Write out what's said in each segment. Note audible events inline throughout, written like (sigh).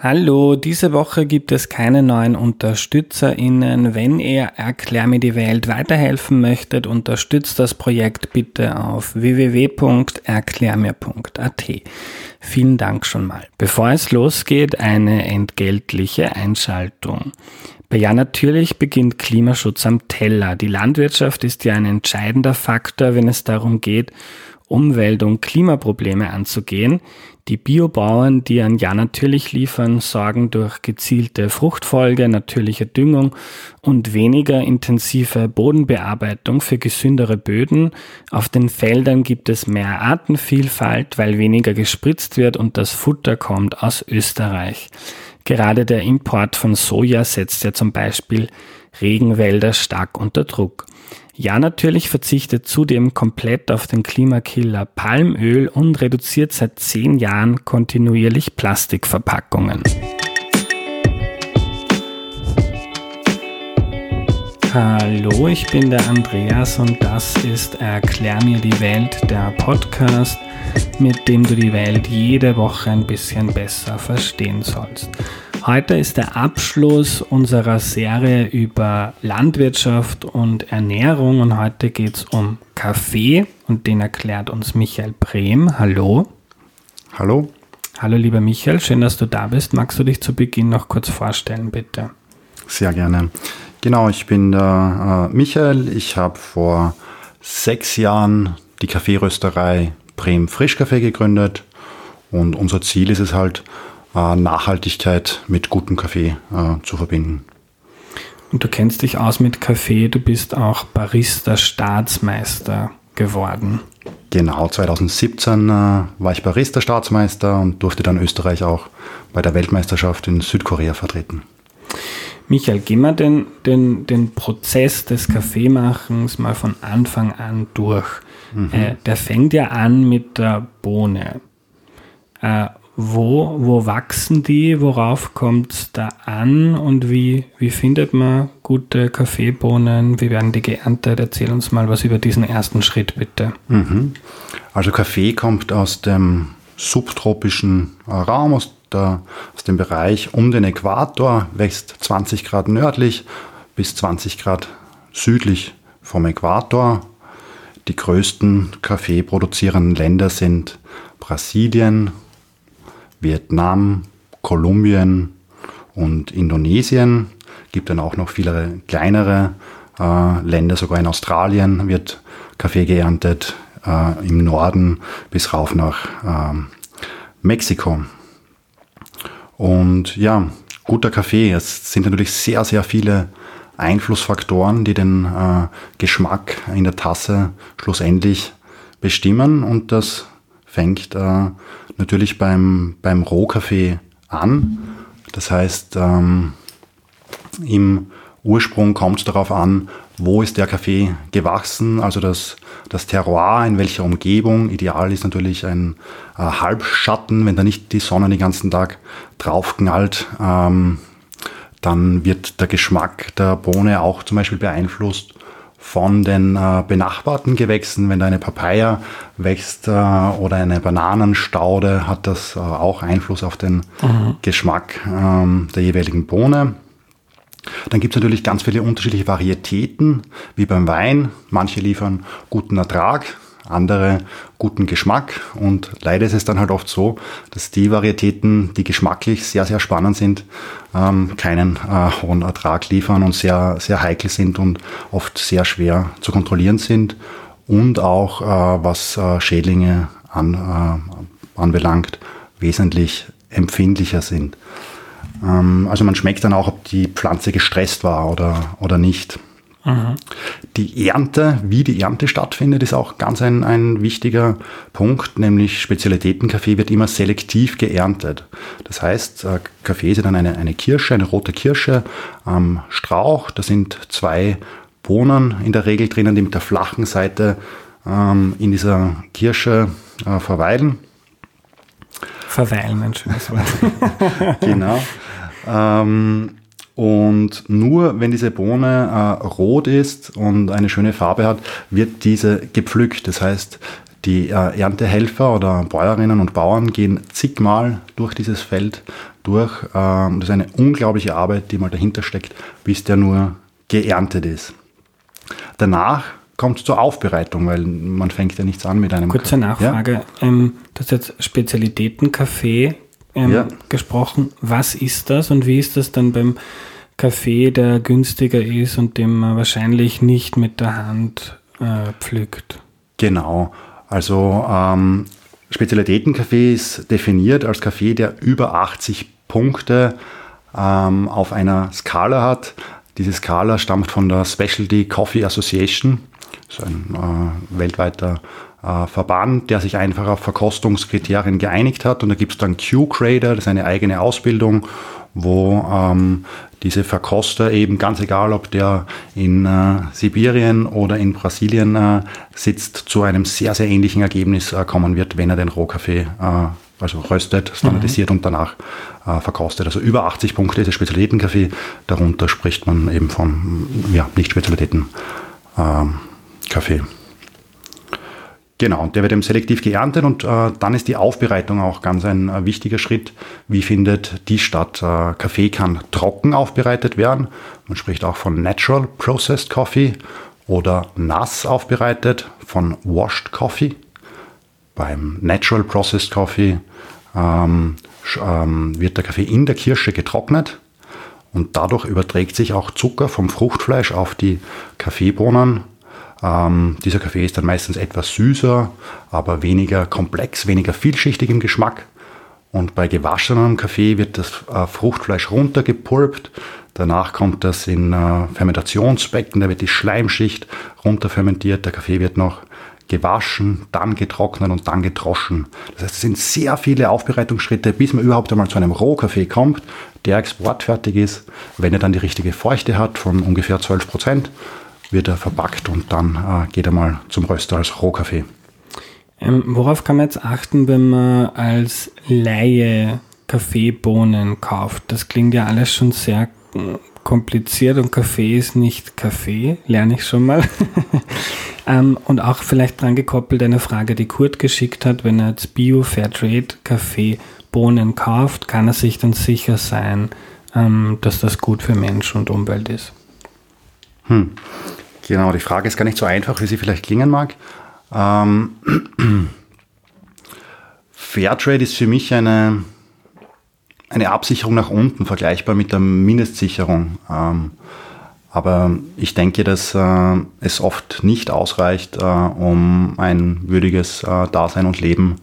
Hallo, diese Woche gibt es keine neuen UnterstützerInnen. Wenn ihr Erklär mir die Welt weiterhelfen möchtet, unterstützt das Projekt bitte auf www.erklärmir.at. Vielen Dank schon mal. Bevor es losgeht, eine entgeltliche Einschaltung. Ja natürlich beginnt Klimaschutz am Teller. Die Landwirtschaft ist ja ein entscheidender Faktor, wenn es darum geht, Umwelt- und Klimaprobleme anzugehen. Die Biobauern, die an Ja natürlich liefern, sorgen durch gezielte Fruchtfolge, natürliche Düngung und weniger intensive Bodenbearbeitung für gesündere Böden. Auf den Feldern gibt es mehr Artenvielfalt, weil weniger gespritzt wird und das Futter kommt aus Österreich. Gerade der Import von Soja setzt ja zum Beispiel Regenwälder stark unter Druck. Ja, natürlich verzichtet zudem komplett auf den Klimakiller Palmöl und reduziert seit zehn Jahren kontinuierlich Plastikverpackungen. Hallo, ich bin der Andreas und das ist Erklär mir die Welt, der Podcast, mit dem du die Welt jede Woche ein bisschen besser verstehen sollst. Heute ist der Abschluss unserer Serie über Landwirtschaft und Ernährung und heute geht es um Kaffee und den erklärt uns Michael Brehm. Hallo. Hallo. Hallo lieber Michael, schön, dass du da bist. Magst du dich zu Beginn noch kurz vorstellen, bitte? Sehr gerne. Genau, ich bin der äh, Michael. Ich habe vor sechs Jahren die Kaffeerösterei Brehm Frischkaffee gegründet und unser Ziel ist es halt, Nachhaltigkeit mit gutem Kaffee äh, zu verbinden. Und du kennst dich aus mit Kaffee, du bist auch Barista-Staatsmeister geworden. Genau, 2017 äh, war ich Barista-Staatsmeister und durfte dann Österreich auch bei der Weltmeisterschaft in Südkorea vertreten. Michael, gehen wir den, den, den Prozess des Kaffeemachens mal von Anfang an durch. Mhm. Äh, der fängt ja an mit der Bohne. Äh, wo, wo wachsen die, worauf kommt es da an und wie, wie findet man gute Kaffeebohnen, wie werden die geerntet? Erzähl uns mal was über diesen ersten Schritt bitte. Mhm. Also Kaffee kommt aus dem subtropischen Raum, aus, der, aus dem Bereich um den Äquator, wächst 20 Grad nördlich bis 20 Grad südlich vom Äquator. Die größten Kaffeeproduzierenden Länder sind Brasilien, Vietnam, Kolumbien und Indonesien. Gibt dann auch noch viele kleinere äh, Länder, sogar in Australien wird Kaffee geerntet, äh, im Norden bis rauf nach äh, Mexiko. Und ja, guter Kaffee, es sind natürlich sehr, sehr viele Einflussfaktoren, die den äh, Geschmack in der Tasse schlussendlich bestimmen und das fängt äh, natürlich beim, beim Rohkaffee an. Das heißt, ähm, im Ursprung kommt es darauf an, wo ist der Kaffee gewachsen, also das, das Terroir, in welcher Umgebung. Ideal ist natürlich ein äh, Halbschatten, wenn da nicht die Sonne den ganzen Tag drauf knallt. Ähm, dann wird der Geschmack der Bohne auch zum Beispiel beeinflusst von den äh, benachbarten Gewächsen. Wenn da eine Papaya wächst äh, oder eine Bananenstaude, hat das äh, auch Einfluss auf den mhm. Geschmack ähm, der jeweiligen Bohne. Dann gibt es natürlich ganz viele unterschiedliche Varietäten, wie beim Wein. Manche liefern guten Ertrag, andere guten Geschmack. Und leider ist es dann halt oft so, dass die Varietäten, die geschmacklich sehr, sehr spannend sind, ähm, keinen äh, hohen Ertrag liefern und sehr, sehr heikel sind und oft sehr schwer zu kontrollieren sind. Und auch, äh, was äh, Schädlinge an, äh, anbelangt, wesentlich empfindlicher sind. Ähm, also man schmeckt dann auch, ob die Pflanze gestresst war oder, oder nicht. Mhm. Die Ernte, wie die Ernte stattfindet, ist auch ganz ein, ein wichtiger Punkt, nämlich Spezialitätenkaffee wird immer selektiv geerntet. Das heißt, äh, Kaffee ist dann eine, eine Kirsche, eine rote Kirsche am Strauch. Da sind zwei Bohnen in der Regel drinnen, die mit der flachen Seite ähm, in dieser Kirsche äh, verweilen. Verweilen, ein schönes Wort. (laughs) genau. Ähm, und nur wenn diese Bohne äh, rot ist und eine schöne Farbe hat, wird diese gepflückt. Das heißt, Die äh, Erntehelfer oder Bäuerinnen und Bauern gehen zigmal durch dieses Feld durch. Ähm, das ist eine unglaubliche Arbeit, die mal dahinter steckt, bis der nur geerntet ist. Danach kommt es zur Aufbereitung, weil man fängt ja nichts an mit einem. Kurze Nachfrage. Ja? Ähm, du hast jetzt Spezialitätenkaffee ähm, ja. gesprochen. Was ist das und wie ist das dann beim Kaffee, der günstiger ist und den man wahrscheinlich nicht mit der Hand äh, pflückt? Genau. Also ähm, Spezialitätenkaffee ist definiert als Kaffee, der über 80 Punkte ähm, auf einer Skala hat. Diese Skala stammt von der Specialty Coffee Association, so ein äh, weltweiter äh, Verband, der sich einfach auf Verkostungskriterien geeinigt hat. Und da gibt es dann Q-Grader, das ist eine eigene Ausbildung, wo ähm, diese Verkoster eben, ganz egal ob der in äh, Sibirien oder in Brasilien äh, sitzt, zu einem sehr, sehr ähnlichen Ergebnis äh, kommen wird, wenn er den Rohkaffee äh, also röstet, standardisiert mhm. und danach äh, verkostet. Also über 80 Punkte ist der Spezialitätenkaffee, darunter spricht man eben von ja, Nicht-Spezialitäten-Kaffee. Ähm, Genau, und der wird eben selektiv geerntet und äh, dann ist die Aufbereitung auch ganz ein äh, wichtiger Schritt. Wie findet die statt? Äh, Kaffee kann trocken aufbereitet werden. Man spricht auch von Natural Processed Coffee oder nass aufbereitet von Washed Coffee. Beim Natural Processed Coffee ähm, ähm, wird der Kaffee in der Kirsche getrocknet und dadurch überträgt sich auch Zucker vom Fruchtfleisch auf die Kaffeebohnen ähm, dieser Kaffee ist dann meistens etwas süßer, aber weniger komplex, weniger vielschichtig im Geschmack. Und bei gewaschenem Kaffee wird das äh, Fruchtfleisch runtergepulpt. Danach kommt das in äh, Fermentationsbecken, da wird die Schleimschicht runterfermentiert. Der Kaffee wird noch gewaschen, dann getrocknet und dann gedroschen. Das heißt, es sind sehr viele Aufbereitungsschritte, bis man überhaupt einmal zu einem Rohkaffee kommt, der exportfertig ist. Wenn er dann die richtige Feuchte hat von ungefähr 12 Prozent, wird er verpackt und dann äh, geht er mal zum Röster als Rohkaffee. Ähm, worauf kann man jetzt achten, wenn man als Laie Kaffeebohnen kauft? Das klingt ja alles schon sehr hm, kompliziert und Kaffee ist nicht Kaffee, lerne ich schon mal. (laughs) ähm, und auch vielleicht dran gekoppelt eine Frage, die Kurt geschickt hat, wenn er jetzt Bio Fairtrade Kaffeebohnen kauft, kann er sich dann sicher sein, ähm, dass das gut für Mensch und Umwelt ist. Hm. Genau, die Frage ist gar nicht so einfach, wie sie vielleicht klingen mag. Ähm, (clears throat) Fairtrade ist für mich eine, eine Absicherung nach unten, vergleichbar mit der Mindestsicherung. Ähm, aber ich denke, dass äh, es oft nicht ausreicht, äh, um ein würdiges äh, Dasein und Leben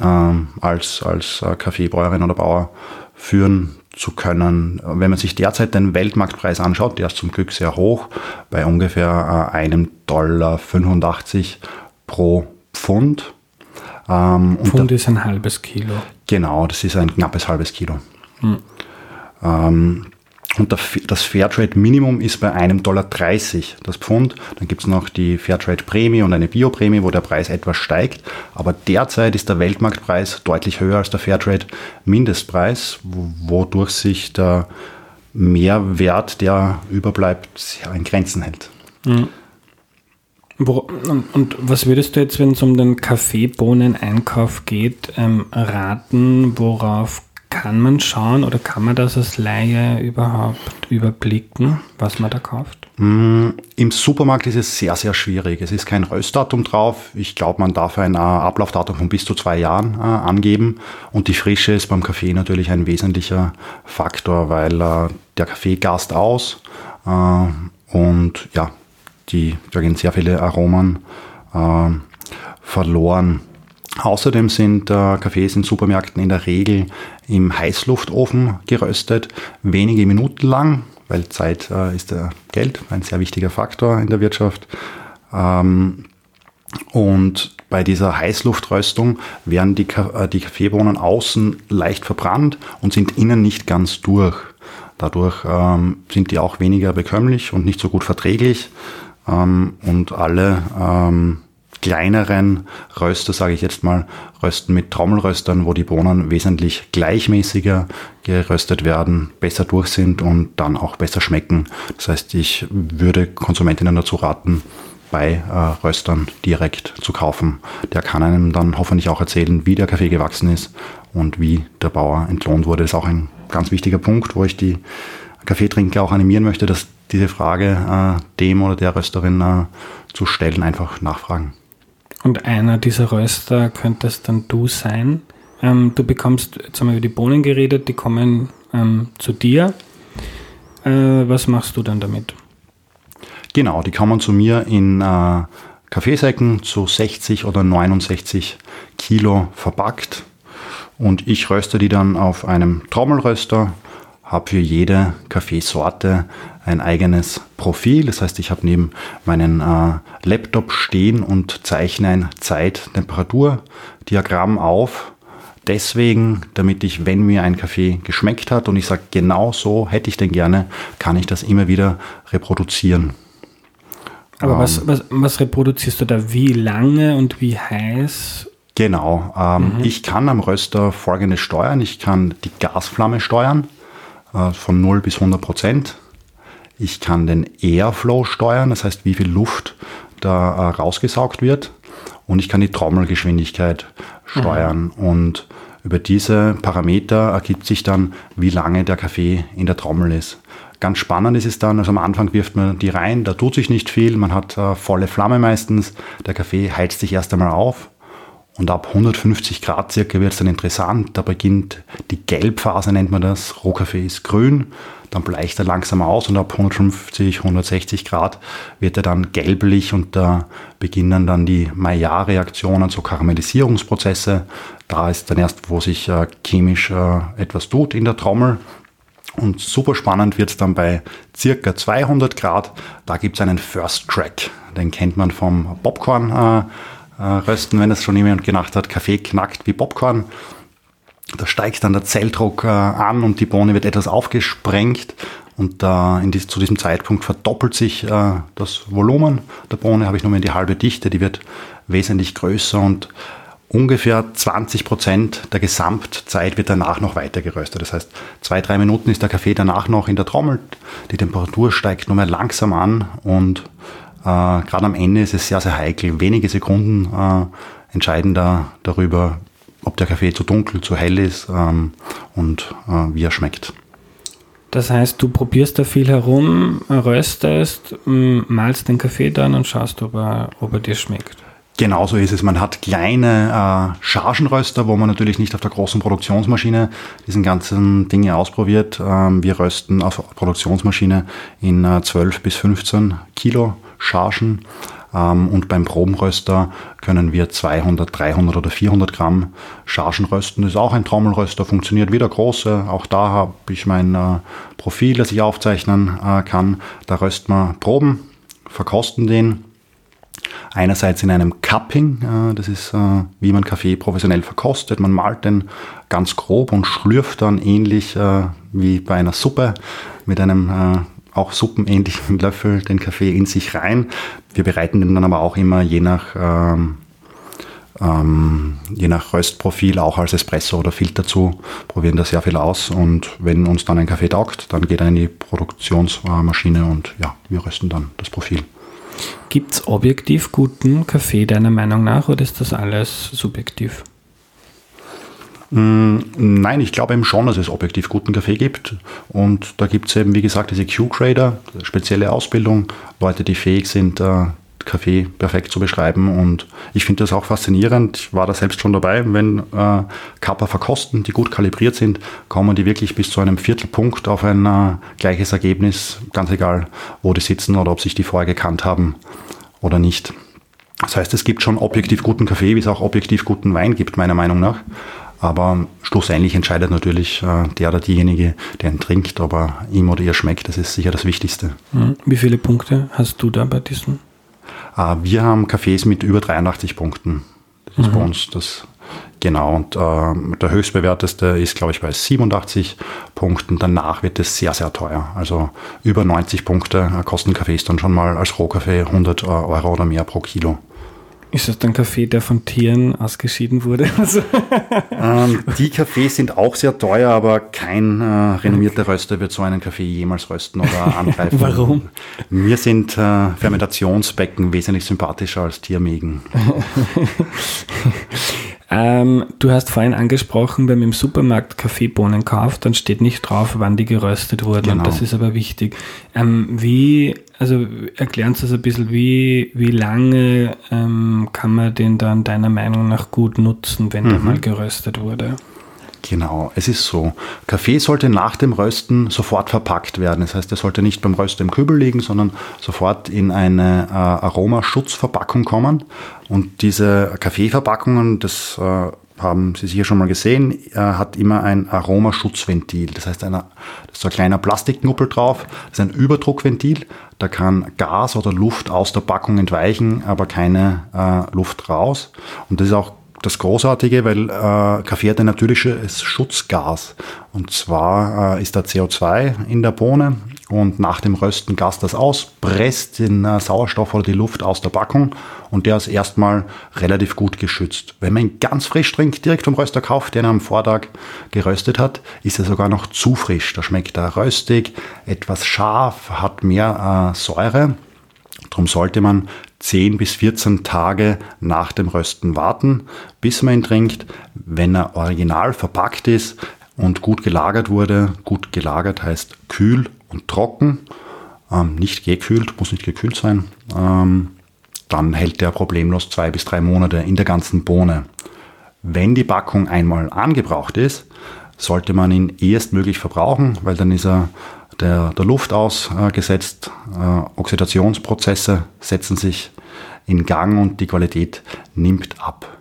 äh, als, als äh, Kaffeebäuerin oder Bauer führen zu können. Wenn man sich derzeit den Weltmarktpreis anschaut, der ist zum Glück sehr hoch, bei ungefähr äh, einem Dollar 85 pro Pfund. Ähm, Pfund ist ein halbes Kilo. Genau, das ist ein knappes halbes Kilo. Hm. Ähm, und das Fairtrade-Minimum ist bei einem Dollar 30 das Pfund. Dann gibt es noch die Fairtrade-Prämie und eine Bioprämie, wo der Preis etwas steigt. Aber derzeit ist der Weltmarktpreis deutlich höher als der Fairtrade-Mindestpreis, wodurch sich der Mehrwert, der überbleibt, in Grenzen hält. Mhm. Und, was würdest du jetzt, wenn es um den Kaffeebohnen-Einkauf geht, ähm, raten, worauf kann man schauen oder kann man das als Laie überhaupt überblicken, was man da kauft? Mm, Im Supermarkt ist es sehr, sehr schwierig. Es ist kein Röstdatum drauf. Ich glaube, man darf ein äh, Ablaufdatum von bis zu zwei Jahren äh, angeben. Und die Frische ist beim Kaffee natürlich ein wesentlicher Faktor, weil äh, der Kaffee gast aus äh, und ja, die, da gehen sehr viele Aromen äh, verloren. Außerdem sind äh, Kaffees in Supermärkten in der Regel im Heißluftofen geröstet, wenige Minuten lang, weil Zeit äh, ist äh, Geld, ein sehr wichtiger Faktor in der Wirtschaft. Ähm, und bei dieser Heißluftröstung werden die, äh, die Kaffeebohnen außen leicht verbrannt und sind innen nicht ganz durch. Dadurch ähm, sind die auch weniger bekömmlich und nicht so gut verträglich. Ähm, und alle ähm, kleineren Röster, sage ich jetzt mal, rösten mit Trommelröstern, wo die Bohnen wesentlich gleichmäßiger geröstet werden, besser durch sind und dann auch besser schmecken. Das heißt, ich würde Konsumentinnen dazu raten, bei äh, Röstern direkt zu kaufen. Der kann einem dann hoffentlich auch erzählen, wie der Kaffee gewachsen ist und wie der Bauer entlohnt wurde. Das ist auch ein ganz wichtiger Punkt, wo ich die Kaffeetrinker auch animieren möchte, dass diese Frage äh, dem oder der Rösterin äh, zu stellen, einfach nachfragen. Und einer dieser Röster könntest dann du sein. Ähm, du bekommst, jetzt haben wir über die Bohnen geredet, die kommen ähm, zu dir. Äh, was machst du dann damit? Genau, die kommen zu mir in äh, Kaffeesäcken zu 60 oder 69 Kilo verpackt. Und ich röste die dann auf einem Trommelröster, habe für jede Kaffeesorte ein eigenes Profil. Das heißt, ich habe neben meinen äh, Laptop stehen und zeichne ein Zeit-Temperatur-Diagramm auf. Deswegen, damit ich, wenn mir ein Kaffee geschmeckt hat und ich sage, genau so hätte ich den gerne, kann ich das immer wieder reproduzieren. Aber ähm, was, was, was reproduzierst du da? Wie lange und wie heiß? Genau. Ähm, mhm. Ich kann am Röster folgendes steuern. Ich kann die Gasflamme steuern äh, von 0 bis 100 Prozent. Ich kann den Airflow steuern, das heißt, wie viel Luft da äh, rausgesaugt wird. Und ich kann die Trommelgeschwindigkeit steuern. Mhm. Und über diese Parameter ergibt sich dann, wie lange der Kaffee in der Trommel ist. Ganz spannend ist es dann, also am Anfang wirft man die rein, da tut sich nicht viel, man hat äh, volle Flamme meistens, der Kaffee heizt sich erst einmal auf und ab 150 Grad circa wird es dann interessant, da beginnt die Gelbphase, nennt man das, Rohkaffee ist grün, dann bleicht er langsam aus und ab 150, 160 Grad wird er dann gelblich und da beginnen dann die Maillard-Reaktionen, so Karamellisierungsprozesse. Da ist dann erst, wo sich äh, chemisch äh, etwas tut in der Trommel. Und super spannend wird es dann bei circa 200 Grad. Da gibt es einen First Track. Den kennt man vom Popcorn äh, äh, rösten, wenn es schon jemand gedacht hat, Kaffee knackt wie Popcorn. Da steigt dann der Zelldruck äh, an und die Bohne wird etwas aufgesprengt und äh, dies, zu diesem Zeitpunkt verdoppelt sich äh, das Volumen der Bohne, habe ich nur mehr die halbe Dichte, die wird wesentlich größer und ungefähr 20 Prozent der Gesamtzeit wird danach noch weiter geröstet. Das heißt, zwei, drei Minuten ist der Kaffee danach noch in der Trommel, die Temperatur steigt nur mehr langsam an und äh, gerade am Ende ist es sehr, sehr heikel. Wenige Sekunden äh, entscheiden da darüber, ob der Kaffee zu dunkel, zu hell ist ähm, und äh, wie er schmeckt. Das heißt, du probierst da viel herum, röstest, malst den Kaffee dann und schaust, ob er, ob er dir schmeckt. Genauso ist es. Man hat kleine äh, Chargenröster, wo man natürlich nicht auf der großen Produktionsmaschine diesen ganzen Dinge ausprobiert. Ähm, wir rösten auf Produktionsmaschine in äh, 12 bis 15 Kilo Chargen. Ähm, und beim Probenröster können wir 200, 300 oder 400 Gramm Chargen rösten. Das ist auch ein Trommelröster, funktioniert wie der große. Auch da habe ich mein äh, Profil, das ich aufzeichnen äh, kann. Da rösten wir Proben, verkosten den. Einerseits in einem Cupping, äh, das ist wie man Kaffee professionell verkostet. Man malt den ganz grob und schlürft dann ähnlich wie bei einer Suppe mit einem auch suppenähnlichen Löffel den Kaffee in sich rein. Wir bereiten den dann aber auch immer je nach, ähm, ähm, je nach Röstprofil auch als Espresso oder Filter zu, probieren da sehr viel aus und wenn uns dann ein Kaffee taugt, dann geht er in die Produktionsmaschine und ja, wir rösten dann das Profil. Gibt es objektiv guten Kaffee deiner Meinung nach oder ist das alles subjektiv? Nein, ich glaube eben schon, dass es objektiv guten Kaffee gibt. Und da gibt es eben, wie gesagt, diese Q-Grader, spezielle Ausbildung, Leute, die fähig sind, äh, Kaffee perfekt zu beschreiben. Und ich finde das auch faszinierend. Ich war da selbst schon dabei, wenn äh, Kappa verkosten, die gut kalibriert sind, kommen die wirklich bis zu einem Viertelpunkt auf ein äh, gleiches Ergebnis, ganz egal, wo die sitzen oder ob sich die vorher gekannt haben oder nicht. Das heißt, es gibt schon objektiv guten Kaffee, wie es auch objektiv guten Wein gibt, meiner Meinung nach. Aber schlussendlich entscheidet natürlich äh, der oder diejenige, der ihn trinkt, ob er ihm oder ihr schmeckt. Das ist sicher das Wichtigste. Mhm. Wie viele Punkte hast du da bei diesen? Äh, wir haben Cafés mit über 83 Punkten. Das ist mhm. bei uns das Genau, und äh, der höchstbewerteste ist, glaube ich, bei 87 Punkten. Danach wird es sehr, sehr teuer. Also über 90 Punkte kosten Kaffees dann schon mal als Rohkaffee 100 Euro oder mehr pro Kilo. Ist das dann Kaffee, der von Tieren ausgeschieden wurde? (laughs) ähm, die Kaffees sind auch sehr teuer, aber kein äh, renommierter Röster wird so einen Kaffee jemals rösten oder (laughs) angreifen. Warum? Mir sind äh, Fermentationsbecken wesentlich sympathischer als Tiermägen. (laughs) Ähm, du hast vorhin angesprochen, wenn man im Supermarkt Kaffeebohnen kauft, dann steht nicht drauf, wann die geröstet wurden. Genau. Und das ist aber wichtig. Ähm, wie, also erklären Sie es ein bisschen, wie, wie lange ähm, kann man den dann deiner Meinung nach gut nutzen, wenn mhm. der mal geröstet wurde? Genau, es ist so. Kaffee sollte nach dem Rösten sofort verpackt werden. Das heißt, er sollte nicht beim Rösten im Kübel liegen, sondern sofort in eine äh, Aromaschutzverpackung kommen. Und diese Kaffeeverpackungen, das äh, haben Sie sicher schon mal gesehen, äh, hat immer ein Aromaschutzventil. Das heißt, eine, da ist so ein kleiner Plastikknuppel drauf. Das ist ein Überdruckventil. Da kann Gas oder Luft aus der Packung entweichen, aber keine äh, Luft raus. Und das ist auch das Großartige, weil äh, Kaffee hat ein natürliches Schutzgas. Und zwar äh, ist da CO2 in der Bohne und nach dem Rösten gast das aus, presst den äh, Sauerstoff oder die Luft aus der Packung und der ist erstmal relativ gut geschützt. Wenn man ihn ganz frisch trinkt, direkt vom Röster kauft, den er am Vortag geröstet hat, ist er sogar noch zu frisch. Da schmeckt er röstig, etwas scharf, hat mehr äh, Säure. Darum sollte man 10 bis 14 Tage nach dem Rösten warten, bis man ihn trinkt. Wenn er original verpackt ist und gut gelagert wurde, gut gelagert heißt kühl und trocken, ähm, nicht gekühlt, muss nicht gekühlt sein, ähm, dann hält der problemlos zwei bis drei Monate in der ganzen Bohne. Wenn die Packung einmal angebraucht ist, sollte man ihn erstmöglich verbrauchen, weil dann ist er der, der Luft ausgesetzt. Äh, Oxidationsprozesse setzen sich in Gang und die Qualität nimmt ab.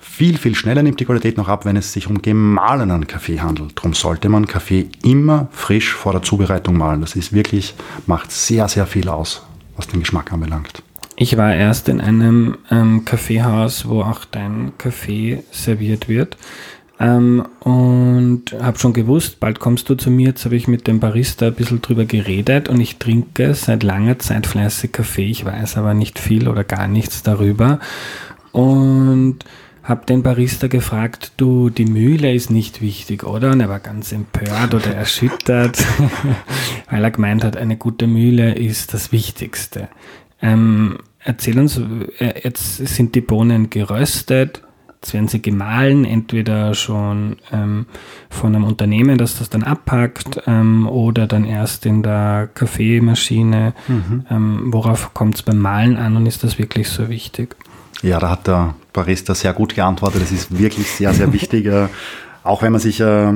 Viel, viel schneller nimmt die Qualität noch ab, wenn es sich um gemahlenen Kaffee handelt. Darum sollte man Kaffee immer frisch vor der Zubereitung mahlen. Das ist wirklich, macht sehr, sehr viel aus, was den Geschmack anbelangt. Ich war erst in einem ähm, Kaffeehaus, wo auch dein Kaffee serviert wird. Ähm, und habe schon gewusst, bald kommst du zu mir. Jetzt habe ich mit dem Barista ein bisschen drüber geredet und ich trinke seit langer Zeit fleißig Kaffee. Ich weiß aber nicht viel oder gar nichts darüber. Und habe den Barista gefragt, du, die Mühle ist nicht wichtig, oder? Und er war ganz empört oder erschüttert, (laughs) weil er gemeint hat, eine gute Mühle ist das Wichtigste. Ähm, erzähl uns, äh, jetzt sind die Bohnen geröstet Jetzt werden sie gemahlen, entweder schon ähm, von einem Unternehmen, das das dann abpackt, ähm, oder dann erst in der Kaffeemaschine. Mhm. Ähm, worauf kommt es beim Malen an und ist das wirklich so wichtig? Ja, da hat der Barista sehr gut geantwortet. Das ist wirklich sehr, sehr wichtig. (laughs) Äh, auch wenn man sich äh,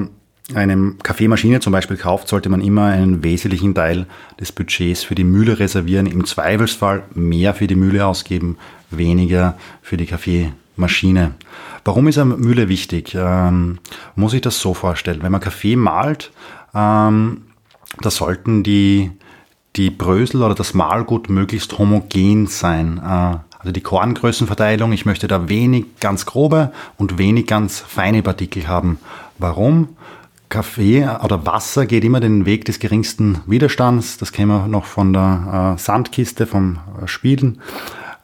eine Kaffeemaschine zum Beispiel kauft, sollte man immer einen wesentlichen Teil des Budgets für die Mühle reservieren. Im Zweifelsfall mehr für die Mühle ausgeben, weniger für die Kaffeemaschine. Maschine. Warum ist eine Mühle wichtig? Ähm, muss ich das so vorstellen. Wenn man Kaffee malt, ähm, da sollten die, die Brösel oder das Mahlgut möglichst homogen sein. Äh, also die Korngrößenverteilung, ich möchte da wenig ganz grobe und wenig ganz feine Partikel haben. Warum? Kaffee oder Wasser geht immer den Weg des geringsten Widerstands. Das kennen wir noch von der äh, Sandkiste, vom äh, Spielen.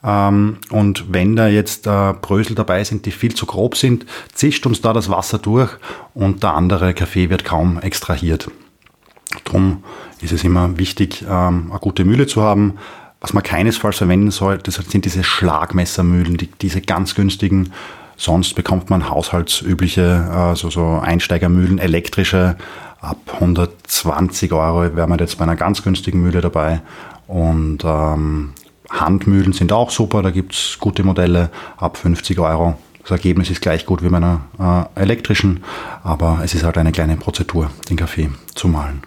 Ähm, und wenn da jetzt äh, Brösel dabei sind, die viel zu grob sind, zischt uns da das Wasser durch und der andere Kaffee wird kaum extrahiert. Drum ist es immer wichtig, ähm, eine gute Mühle zu haben. Was man keinesfalls verwenden soll, das sind diese Schlagmessermühlen, die, diese ganz günstigen. Sonst bekommt man haushaltsübliche, also so Einsteigermühlen, elektrische, ab 120 Euro wäre man jetzt bei einer ganz günstigen Mühle dabei. Und ähm, Handmühlen sind auch super, da gibt es gute Modelle ab 50 Euro. Das Ergebnis ist gleich gut wie bei einer äh, elektrischen, aber es ist halt eine kleine Prozedur, den Kaffee zu mahlen.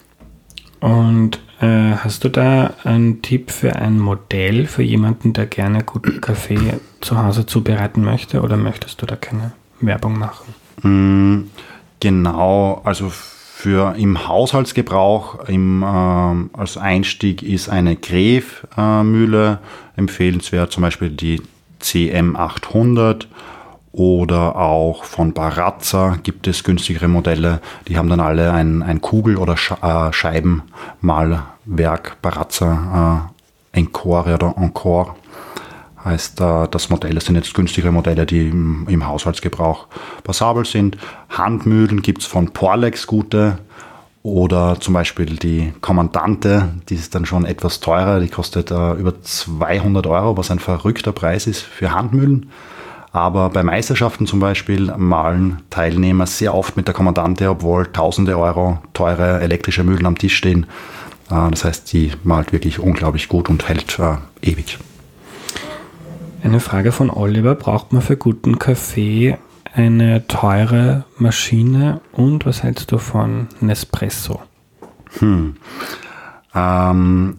Und äh, hast du da einen Tipp für ein Modell für jemanden, der gerne guten Kaffee zu Hause zubereiten möchte oder möchtest du da keine Werbung machen? Mm, genau, also für im Haushaltsgebrauch im, äh, als Einstieg ist eine Gref-Mühle äh, empfehlenswert, zum Beispiel die CM800 oder auch von Barazza gibt es günstigere Modelle. Die haben dann alle ein, ein Kugel- oder äh, Scheibenmalwerk, Barazza äh, Encore oder Encore. Heißt äh, das Modell. Das sind jetzt günstigere Modelle, die im, Haushaltsgebrauch passabel sind. Handmühlen gibt es von Porlex gute oder zum Beispiel die Kommandante, die ist dann schon etwas teurer, die kostet äh, über 200 Euro, was ein verrückter Preis ist für Handmühlen. Aber bei Meisterschaften zum Beispiel malen Teilnehmer sehr oft mit der Kommandante, obwohl tausende Euro teure elektrische Mühlen am Tisch stehen. Äh, das heißt, die malt wirklich unglaublich gut und hält ewig. Eine Frage von Oliver. Braucht man für guten Kaffee eine teure Maschine und was hältst du von Nespresso? Hm. Ähm,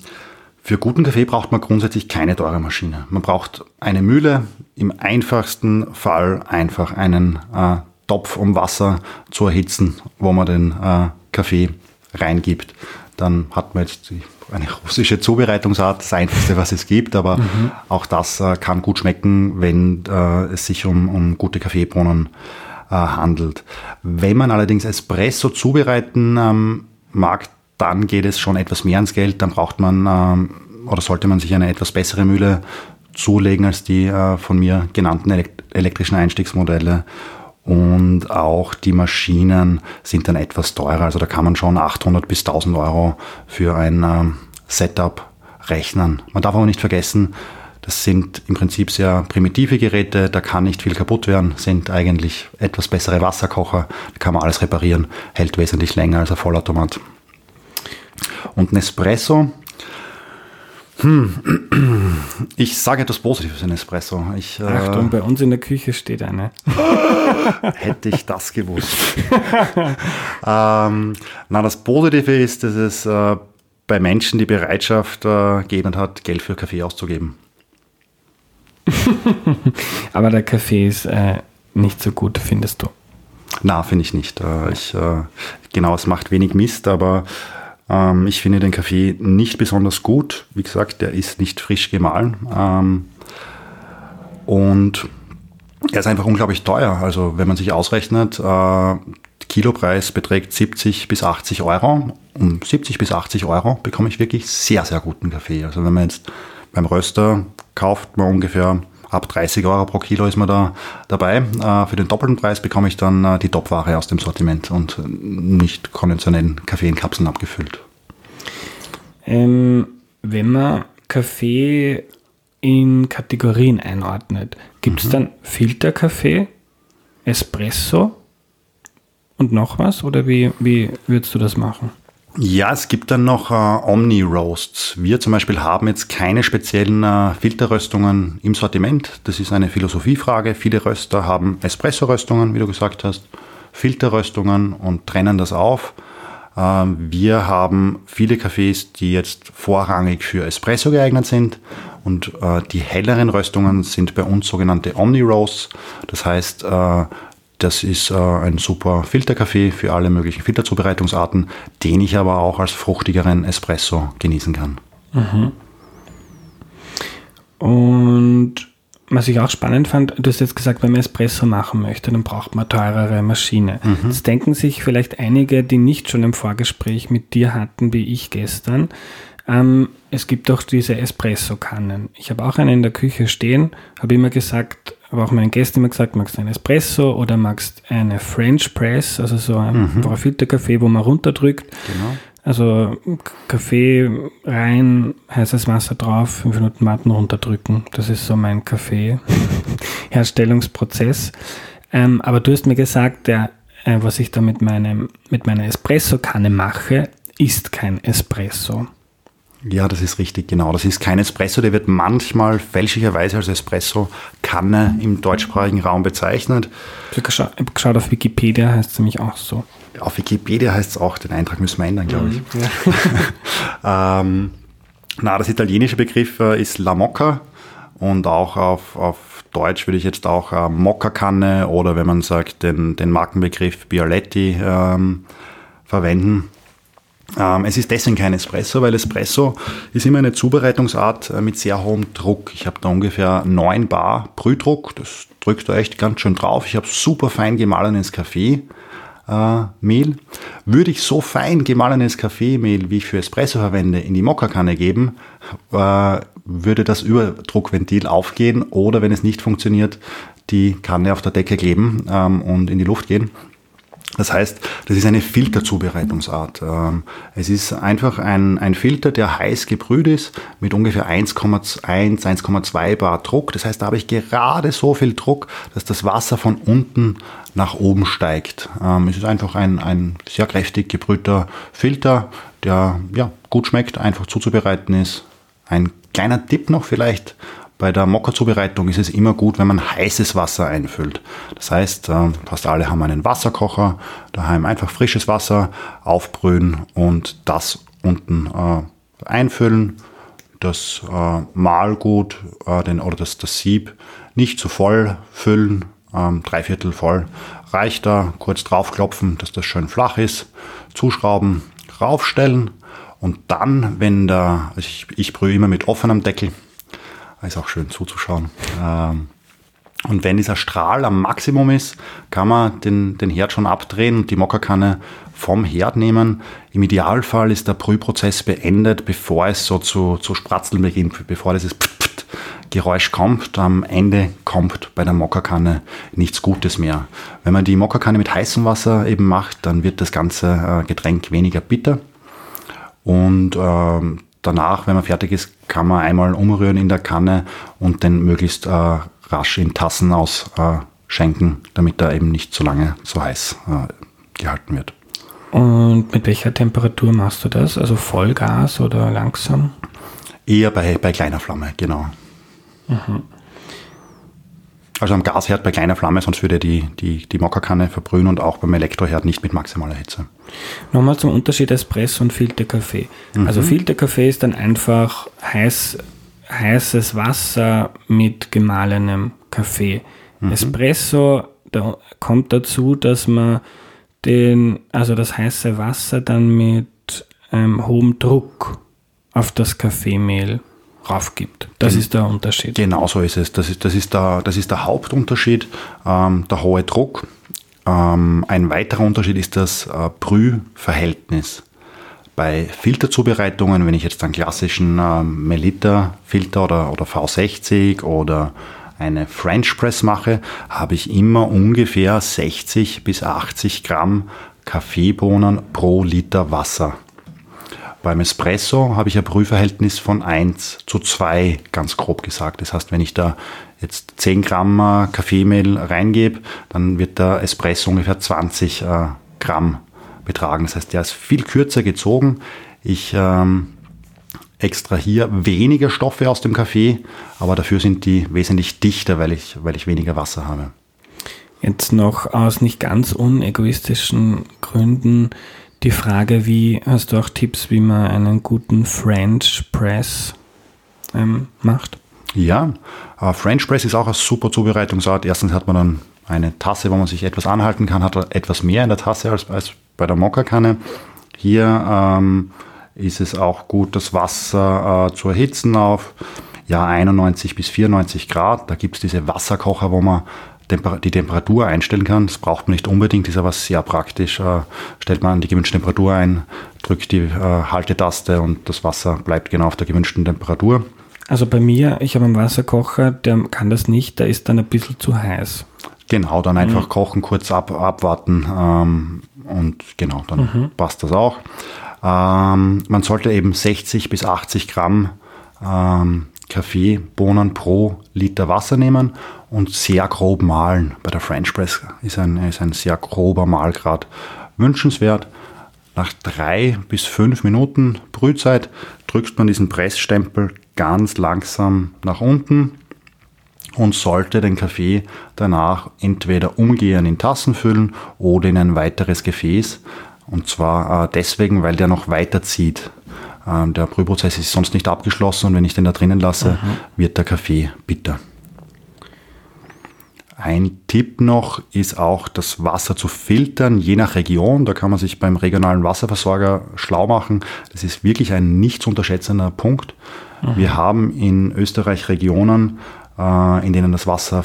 für guten Kaffee braucht man grundsätzlich keine teure Maschine. Man braucht eine Mühle, im einfachsten Fall einfach einen äh, Topf, um Wasser zu erhitzen, wo man den äh, Kaffee reingibt. Dann hat man jetzt die, eine russische Zubereitungsart, das einfachste, was es gibt, aber mhm. auch das äh, kann gut schmecken, wenn äh, es sich um, um gute Kaffeebohnen äh, handelt. Wenn man allerdings Espresso zubereiten ähm, mag, dann geht es schon etwas mehr ans Geld. Dann braucht man ähm, oder sollte man sich eine etwas bessere Mühle zulegen als die äh, von mir genannten elektrischen Einstiegsmodelle. Und auch die Maschinen sind dann etwas teurer. Also da kann man schon 800 bis 1000 Euro für ein ähm, Setup rechnen. Man darf aber nicht vergessen, das sind im Prinzip sehr primitive Geräte, da kann nicht viel kaputt werden, sind eigentlich etwas bessere Wasserkocher, da kann man alles reparieren, hält wesentlich länger als ein Vollautomat. Und Nespresso, hm. Ich sage etwas Positives in Espresso. Ich, äh, Achtung, bei uns in der Küche steht eine. (laughs) Hätte ich das gewusst. (laughs) ähm, na, das Positive ist, dass es äh, bei Menschen die Bereitschaft äh, gegeben hat, Geld für Kaffee auszugeben. (laughs) Aber der Kaffee ist äh, nicht so gut, findest du? Na, finde ich nicht. Äh, ich, äh, genau, es macht wenig Mist, aber ähm, ich finde den Kaffee nicht besonders gut. Wie gesagt, der ist nicht frisch gemahlen. Ähm, und er ist einfach unglaublich teuer. Also wenn man sich ausrechnet, äh, Kilopreis beträgt 70 bis 80 Euro. Um 70 bis 80 Euro bekomme ich wirklich sehr, sehr guten Kaffee. Also wenn man jetzt beim Röster kauft, man ungefähr ab 30 Euro pro Kilo ist man da dabei. Äh, für den doppelten Preis bekomme ich dann äh, die Topware aus dem Sortiment und nicht konventionellen Kaffee in Kapseln abgefüllt. Ähm, wenn man Kaffee in Kategorien einordnet, gibt es mhm. dann Filterkaffee, Espresso und noch was? Oder wie, wie würdest du das machen? Ja, es gibt dann noch äh, Omni-Roasts. Wir zum Beispiel haben jetzt keine speziellen äh, Filterröstungen im Sortiment. Das ist eine Philosophiefrage. Viele Röster haben Espresso-Röstungen, wie du gesagt hast, Filterröstungen und trennen das auf. Äh, wir haben viele Cafés, die jetzt vorrangig für Espresso geeignet sind. Und äh, die helleren Röstungen sind bei uns sogenannte Omni-Roasts. Das heißt, äh, das ist äh, ein super Filterkaffee für alle möglichen Filterzubereitungsarten, den ich aber auch als fruchtigeren Espresso genießen kann. Mhm. Und was ich auch spannend fand, du hast jetzt gesagt, wenn man Espresso machen möchte, dann braucht man teurere Maschine. Mhm. Jetzt denken sich vielleicht einige, die nicht schon im Vorgespräch mit dir hatten, wie ich gestern, ähm, es gibt doch diese Espresso-Kannen. Ich habe auch eine in der Küche stehen, habe immer gesagt, habe auch meinen Gästen immer gesagt, magst du einen Espresso oder magst du eine French Press, also so ein mhm. Filterkaffee, wo man runterdrückt. Genau. Also Kaffee rein, heißes Wasser drauf, fünf Minuten warten, runterdrücken. Das ist so mein Kaffee-Herstellungsprozess. Ähm, aber du hast mir gesagt, der, äh, was ich da mit, meinem, mit meiner Espresso-Kanne mache, ist kein Espresso. Ja, das ist richtig, genau. Das ist kein Espresso, der wird manchmal fälschlicherweise als Espresso-Kanne im deutschsprachigen Raum bezeichnet. Ich habe geschaut, auf Wikipedia heißt es nämlich auch so. Auf Wikipedia heißt es auch, den Eintrag müssen wir ändern, glaube ich. Mhm, ja. (laughs) ähm, na, das italienische Begriff äh, ist La Mocca und auch auf, auf Deutsch würde ich jetzt auch äh, Mokka-Kanne oder wenn man sagt, den, den Markenbegriff Bialetti ähm, verwenden. Ähm, es ist deswegen kein Espresso, weil Espresso ist immer eine Zubereitungsart äh, mit sehr hohem Druck. Ich habe da ungefähr 9 Bar Brühdruck, das drückt da echt ganz schön drauf. Ich habe super fein gemahlenes Kaffeemehl. Äh, Würde ich so fein gemahlenes Kaffeemehl, wie ich für Espresso verwende, in die Mokkakanne geben, äh, würde das Überdruckventil aufgehen oder wenn es nicht funktioniert, die Kanne auf der Decke kleben ähm, und in die Luft gehen. Das heißt, das ist eine Filterzubereitungsart. Ähm, es ist einfach ein, ein Filter, der heiß gebrüht ist mit ungefähr 1,1, 1,2 Bar Druck. Das heißt, da habe ich gerade so viel Druck, dass das Wasser von unten nach oben steigt. Ähm, es ist einfach ein, ein sehr kräftig gebrühter Filter, der ja, gut schmeckt, einfach zuzubereiten ist. Ein kleiner Tipp noch vielleicht, bei der Mokka-Zubereitung ist es immer gut, wenn man heißes Wasser einfüllt. Das heißt, äh, fast alle haben einen Wasserkocher, daheim einfach frisches Wasser aufbrühen und das unten äh, einfüllen. Das äh, Mahlgut den, oder das, das Sieb nicht zu voll füllen, ähm, dreiviertel voll reicht da. Kurz draufklopfen, dass das schön flach ist, zuschrauben, raufstellen und dann, wenn der, also ich, ich brühe immer mit offenem Deckel, ist auch schön zuzuschauen. Ähm, und wenn dieser Strahl am Maximum ist, kann man den, den Herd schon abdrehen und die Mokkakanne vom Herd nehmen. Im Idealfall ist der Brühprozess beendet, bevor es so zu, zu spratzeln beginnt, bevor dieses Geräusch kommt. Am Ende kommt bei der Mokkakanne nichts Gutes mehr. Wenn man die Mokkakanne mit heißem Wasser eben macht, dann wird das ganze äh, Getränk weniger bitter. Und ähm, danach, wenn man fertig ist, kann man einmal umrühren in der Kanne und den möglichst äh, rasch in Tassen ausschenken, äh, damit er eben nicht zu lange zu heiß äh, gehalten wird. Und mit welcher Temperatur machst du das? Also Vollgas oder langsam? Eher bei, bei kleiner Flamme, genau. Mhm. Also am Gasherd bei kleiner Flamme, sonst würde die, die, die Mokkakanne verbrühen und auch beim Elektroherd nicht mit maximaler Hitze. Nochmal zum Unterschied Espresso und Filterkaffee. Mhm. Also Filterkaffee ist dann einfach heiß, heißes Wasser mit gemahlenem Kaffee. Mhm. Espresso, da kommt dazu, dass man den, also das heiße Wasser dann mit ähm, hohem Druck auf das Kaffeemehl raufgibt. Das ist der Unterschied. Genau so ist es. Das ist, das ist, der, das ist der Hauptunterschied, ähm, der hohe Druck. Ähm, ein weiterer Unterschied ist das äh, Brühverhältnis. Bei Filterzubereitungen, wenn ich jetzt einen klassischen äh, Melita-Filter oder, oder V60 oder eine French Press mache, habe ich immer ungefähr 60 bis 80 Gramm Kaffeebohnen pro Liter Wasser. Beim Espresso habe ich ein Brühverhältnis von 1 zu 2, ganz grob gesagt. Das heißt, wenn ich da jetzt 10 Gramm äh, Kaffeemehl reingebe, dann wird der Espresso ungefähr 20 äh, Gramm betragen. Das heißt, der ist viel kürzer gezogen. Ich ähm, extrahiere weniger Stoffe aus dem Kaffee, aber dafür sind die wesentlich dichter, weil ich, weil ich weniger Wasser habe. Jetzt noch aus nicht ganz unegoistischen Gründen die Frage, wie hast du auch Tipps, wie man einen guten French Press ähm, macht? Ja, äh, French Press ist auch eine super Zubereitungsart. Erstens hat man dann eine Tasse, wo man sich etwas anhalten kann, hat etwas mehr in der Tasse als, als bei der Mokka-Kanne. Hier ähm, ist es auch gut, das Wasser äh, zu erhitzen auf ja, 91 bis 94 Grad. Da gibt es diese Wasserkocher, wo man die Temperatur einstellen kann. Das braucht man nicht unbedingt, ist aber sehr praktisch. Äh, stellt man die gewünschte Temperatur ein, drückt die äh, Haltetaste und das Wasser bleibt genau auf der gewünschten Temperatur. Also bei mir, ich habe einen Wasserkocher, der kann das nicht, der ist dann ein bisschen zu heiß. Genau, dann einfach mhm. kochen, kurz ab, abwarten ähm, und genau, dann mhm. passt das auch. Ähm, man sollte eben 60 bis 80 Gramm ähm, Kaffeebohnen pro Liter Wasser nehmen und sehr grob mahlen. Bei der French Press ist ein, ist ein sehr grober Mahlgrad wünschenswert. Nach drei bis fünf Minuten Brühzeit drückt man diesen Pressstempel ganz langsam nach unten und sollte den Kaffee danach entweder umgehend in Tassen füllen oder in ein weiteres Gefäß. Und zwar äh, deswegen, weil der noch weiter zieht. Ähm, der Brühprozess ist sonst nicht abgeschlossen und wenn ich den da drinnen lasse, mhm. wird der Kaffee bitter. Ein Tipp noch ist auch, das Wasser zu filtern, je nach Region. Da kann man sich beim regionalen Wasserversorger schlau machen. Das ist wirklich ein nicht zu unterschätzender Punkt. Mhm. Wir haben in Österreich Regionen, äh, in denen das Wasser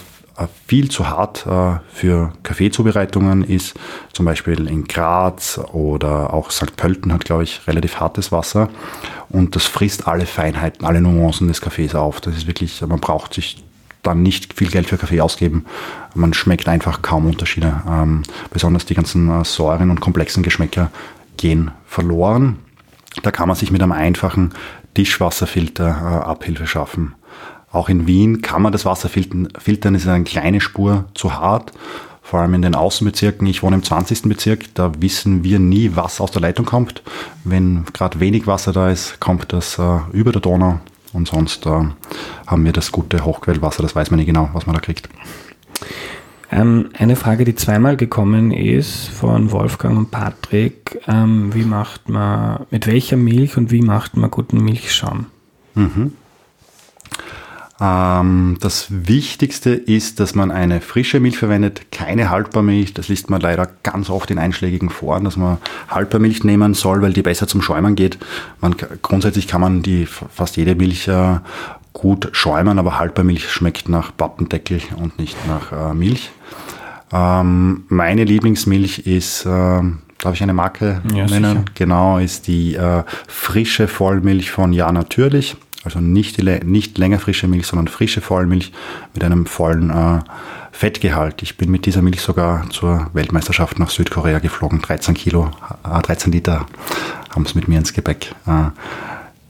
viel zu hart äh, für Kaffeezubereitungen ist. Zum Beispiel in Graz oder auch St. Pölten hat, glaube ich, relativ hartes Wasser. Und das frisst alle Feinheiten, alle Nuancen des Kaffees auf. Das ist wirklich, man braucht sich dann nicht viel Geld für Kaffee ausgeben. Man schmeckt einfach kaum Unterschiede. Ähm, besonders die ganzen äh, Säuren und komplexen Geschmäcker gehen verloren. Da kann man sich mit einem einfachen Tischwasserfilter äh, Abhilfe schaffen. Auch in Wien kann man das Wasser filtern, filtern ist eine kleine Spur zu hart. Vor allem in den Außenbezirken. Ich wohne im 20. Bezirk, da wissen wir nie, was aus der Leitung kommt. Wenn gerade wenig Wasser da ist, kommt das äh, über der Donau und sonst äh, haben wir das gute Hochquellwasser, das weiß man nicht genau, was man da kriegt. Ähm, eine Frage, die zweimal gekommen ist von Wolfgang und Patrick. Ähm, wie macht man, mit welcher Milch und wie macht man guten Milchschaum? Mhm. Ähm, das Wichtigste ist, dass man eine frische Milch verwendet, keine Haltbarmilch. Das liest man leider ganz oft in einschlägigen Foren, dass man Haltbarmilch nehmen soll, weil die besser zum Schäumen geht. Man, grundsätzlich kann man die fast jede Milch äh, gut schäumen, aber Haltbarmilch schmeckt nach Pappendeckel und nicht nach äh, Milch. Ähm, meine Lieblingsmilch ist, äh, darf ich eine Marke ja, nennen? Sicher. Genau, ist die äh, frische Vollmilch von Ja Natürlich. Also nicht, nicht länger frische Milch, sondern frische Vollmilch mit einem vollen äh, Fettgehalt. Ich bin mit dieser Milch sogar zur Weltmeisterschaft nach Südkorea geflogen. 13 Kilo, äh, 13 Liter haben es mit mir ins Gepäck äh,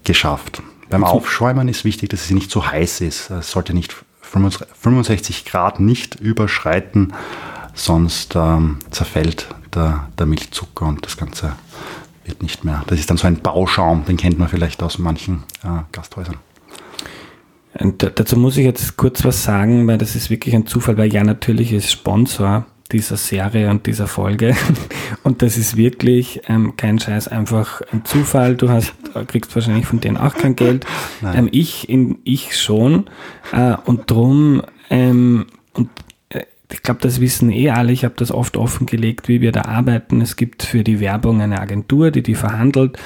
geschafft. Beim Aufschäumen ist wichtig, dass es nicht zu heiß ist. Es sollte nicht 65 Grad nicht überschreiten, sonst ähm, zerfällt der, der Milchzucker und das Ganze wird nicht mehr. Das ist dann so ein Bauschaum, den kennt man vielleicht aus manchen äh, Gasthäusern. Und dazu muss ich jetzt kurz was sagen, weil das ist wirklich ein Zufall, weil ja natürlich ist Sponsor dieser Serie und dieser Folge. (laughs) Und das ist wirklich ähm, kein Scheiß, einfach ein Zufall. Du hast, kriegst wahrscheinlich von denen auch kein Geld. (laughs) Ähm, ich, in, ich schon. Äh, und drum, ähm, und ich glaube, das wissen eh alle. Ich habe das oft offengelegt, wie wir da arbeiten. Es gibt für die Werbung eine Agentur, die die verhandelt.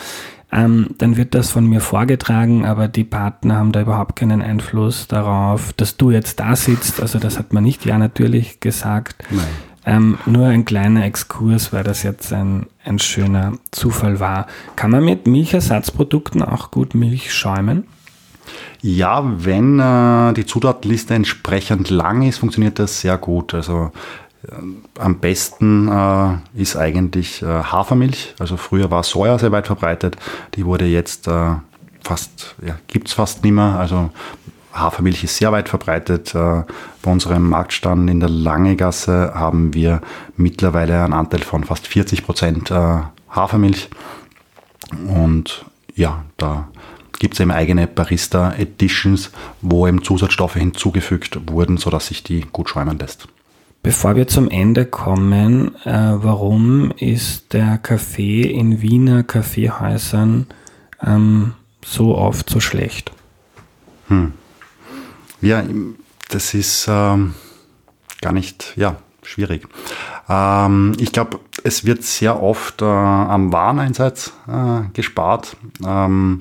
Ähm, dann wird das von mir vorgetragen, aber die Partner haben da überhaupt keinen Einfluss darauf, dass du jetzt da sitzt. Also das hat man nicht ja natürlich gesagt. Ähm, nur ein kleiner Exkurs, weil das jetzt ein, ein schöner Zufall war. Kann man mit Milchersatzprodukten auch gut Milch schäumen? Ja, wenn äh, die Zutatenliste entsprechend lang ist, funktioniert das sehr gut. Also äh, am besten äh, ist eigentlich äh, Hafermilch. Also früher war Soja sehr weit verbreitet. Die wurde jetzt äh, fast, ja, gibt es fast nicht mehr. Also Hafermilch ist sehr weit verbreitet. Äh, bei unserem Marktstand in der Langegasse haben wir mittlerweile einen Anteil von fast 40 Prozent Hafermilch. Und ja, da gibt es eben eigene Barista Editions, wo eben Zusatzstoffe hinzugefügt wurden, sodass sich die gut schäumen lässt. Bevor wir zum Ende kommen, äh, warum ist der Kaffee in Wiener Kaffeehäusern ähm, so oft so schlecht? Hm. Ja, das ist ähm, gar nicht, ja, schwierig. Ähm, ich glaube, es wird sehr oft äh, am Wareneinsatz äh, gespart. Ähm,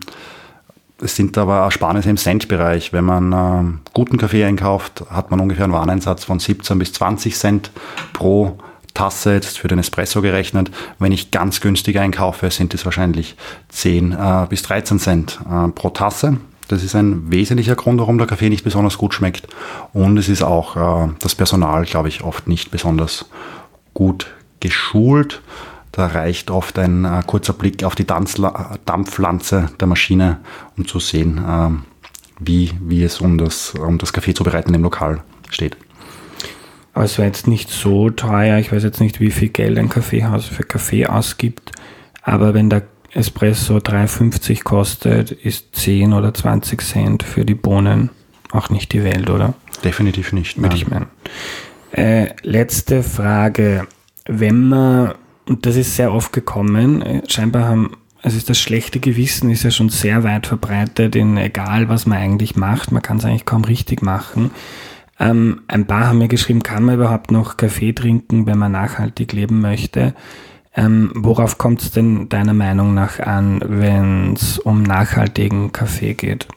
es sind aber Ersparnisse im Centbereich. Wenn man äh, guten Kaffee einkauft, hat man ungefähr einen Wareneinsatz von 17 bis 20 Cent pro Tasse, jetzt für den Espresso gerechnet. Wenn ich ganz günstig einkaufe, sind es wahrscheinlich 10 äh, bis 13 Cent äh, pro Tasse. Das ist ein wesentlicher Grund, warum der Kaffee nicht besonders gut schmeckt. Und es ist auch äh, das Personal, glaube ich, oft nicht besonders gut geschult. Da reicht oft ein äh, kurzer Blick auf die Dampflanze der Maschine, um zu sehen, äh, wie, wie es um das, um das Kaffee zu bereiten im Lokal steht. Aber es war jetzt nicht so teuer. Ich weiß jetzt nicht, wie viel Geld ein Kaffeehaus für Kaffee ausgibt. Aber wenn der Espresso 3,50 kostet, ist 10 oder 20 Cent für die Bohnen auch nicht die Welt, oder? Definitiv nicht. Würde ich meinen. Äh, letzte Frage. Wenn man und das ist sehr oft gekommen. Äh, scheinbar haben, also ist das schlechte Gewissen ist ja schon sehr weit verbreitet in egal, was man eigentlich macht. Man kann es eigentlich kaum richtig machen. Ähm, ein paar haben mir geschrieben, kann man überhaupt noch Kaffee trinken, wenn man nachhaltig leben möchte? Ähm, worauf kommt es denn deiner Meinung nach an, wenn es um nachhaltigen Kaffee geht?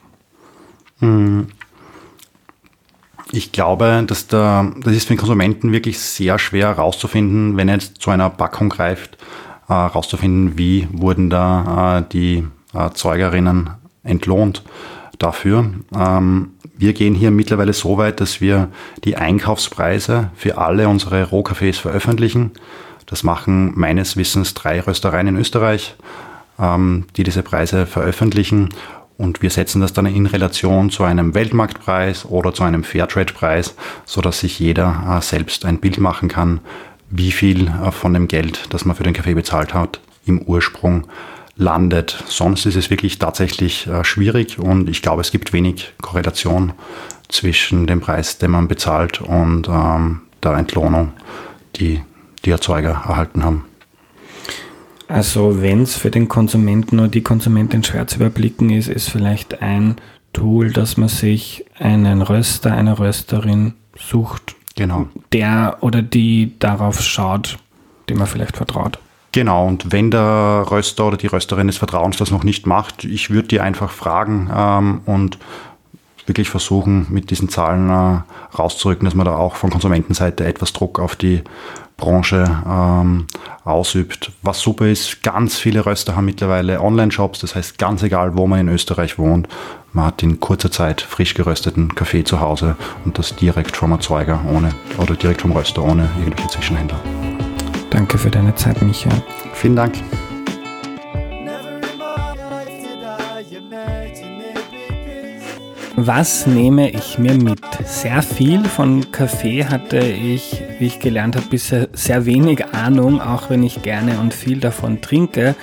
Ich glaube, dass der, das ist für den Konsumenten wirklich sehr schwer herauszufinden, wenn er jetzt zu einer Packung greift, herauszufinden, äh, wie wurden da äh, die Erzeugerinnen entlohnt dafür. Ähm, wir gehen hier mittlerweile so weit, dass wir die Einkaufspreise für alle unsere Rohkaffees veröffentlichen. Das machen meines Wissens drei Röstereien in Österreich, ähm, die diese Preise veröffentlichen. Und wir setzen das dann in Relation zu einem Weltmarktpreis oder zu einem Fairtrade-Preis, sodass sich jeder äh, selbst ein Bild machen kann, wie viel äh, von dem Geld, das man für den Kaffee bezahlt hat, im Ursprung landet. Sonst ist es wirklich tatsächlich äh, schwierig und ich glaube, es gibt wenig Korrelation zwischen dem Preis, den man bezahlt und ähm, der Entlohnung, die die Erzeuger erhalten haben. Also wenn es für den Konsumenten oder die Konsumentin schwer zu überblicken ist, ist vielleicht ein Tool, dass man sich einen Röster, eine Rösterin sucht, genau. der oder die darauf schaut, dem man vielleicht vertraut. Genau, und wenn der Röster oder die Rösterin des Vertrauens das noch nicht macht, ich würde die einfach fragen ähm, und wirklich versuchen, mit diesen Zahlen äh, rauszurücken, dass man da auch von Konsumentenseite etwas Druck auf die Branche ähm, ausübt. Was super ist, ganz viele Röster haben mittlerweile Online-Shops, das heißt ganz egal, wo man in Österreich wohnt, man hat in kurzer Zeit frisch gerösteten Kaffee zu Hause und das direkt vom Erzeuger ohne oder direkt vom Röster ohne irgendwelche Zwischenhändler. Danke für deine Zeit, Michael. Vielen Dank. Was nehme ich mir mit? Sehr viel von Kaffee hatte ich, wie ich gelernt habe, bisher sehr wenig Ahnung, auch wenn ich gerne und viel davon trinke.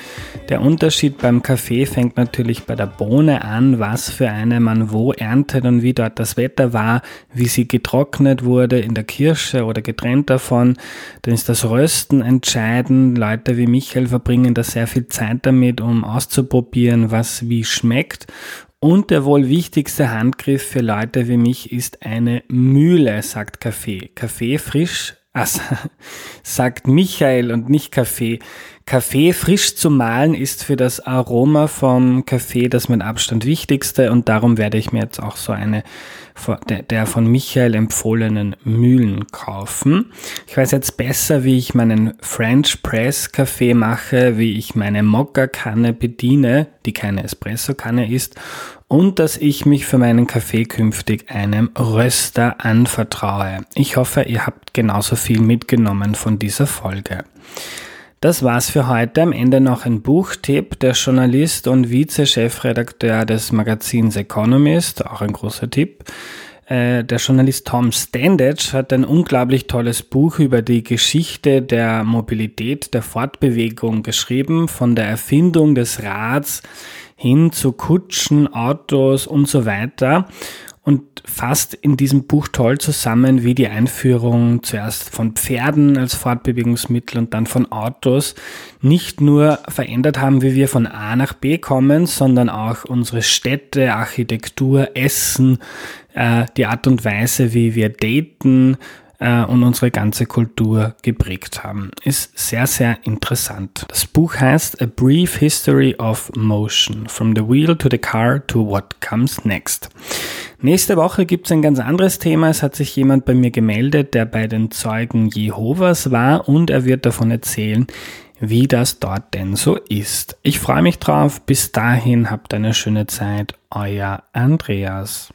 Der Unterschied beim Kaffee fängt natürlich bei der Bohne an, was für eine man wo erntet und wie dort das Wetter war, wie sie getrocknet wurde in der Kirsche oder getrennt davon. Dann ist das Rösten entscheidend. Leute wie Michael verbringen da sehr viel Zeit damit, um auszuprobieren, was wie schmeckt. Und der wohl wichtigste Handgriff für Leute wie mich ist eine Mühle, sagt Kaffee. Kaffee frisch, also, (laughs) sagt Michael und nicht Kaffee. Kaffee frisch zu mahlen ist für das Aroma vom Kaffee das mit Abstand wichtigste und darum werde ich mir jetzt auch so eine der von Michael empfohlenen Mühlen kaufen. Ich weiß jetzt besser, wie ich meinen French Press Kaffee mache, wie ich meine Mokka-Kanne bediene, die keine Espresso-Kanne ist, und dass ich mich für meinen Kaffee künftig einem Röster anvertraue. Ich hoffe, ihr habt genauso viel mitgenommen von dieser Folge. Das war's für heute. Am Ende noch ein Buchtipp. Der Journalist und Vize-Chefredakteur des Magazins Economist, auch ein großer Tipp. Äh, der Journalist Tom Standage hat ein unglaublich tolles Buch über die Geschichte der Mobilität, der Fortbewegung geschrieben, von der Erfindung des Rads hin zu Kutschen, Autos und so weiter und fasst in diesem Buch toll zusammen, wie die Einführung zuerst von Pferden als Fortbewegungsmittel und dann von Autos nicht nur verändert haben, wie wir von A nach B kommen, sondern auch unsere Städte, Architektur, Essen, äh, die Art und Weise, wie wir daten, äh, und unsere ganze Kultur geprägt haben. Ist sehr, sehr interessant. Das Buch heißt A Brief History of Motion, From the Wheel to the Car to What Comes Next. Nächste Woche gibt es ein ganz anderes Thema. Es hat sich jemand bei mir gemeldet, der bei den Zeugen Jehovas war und er wird davon erzählen, wie das dort denn so ist. Ich freue mich drauf. Bis dahin habt eine schöne Zeit. Euer Andreas.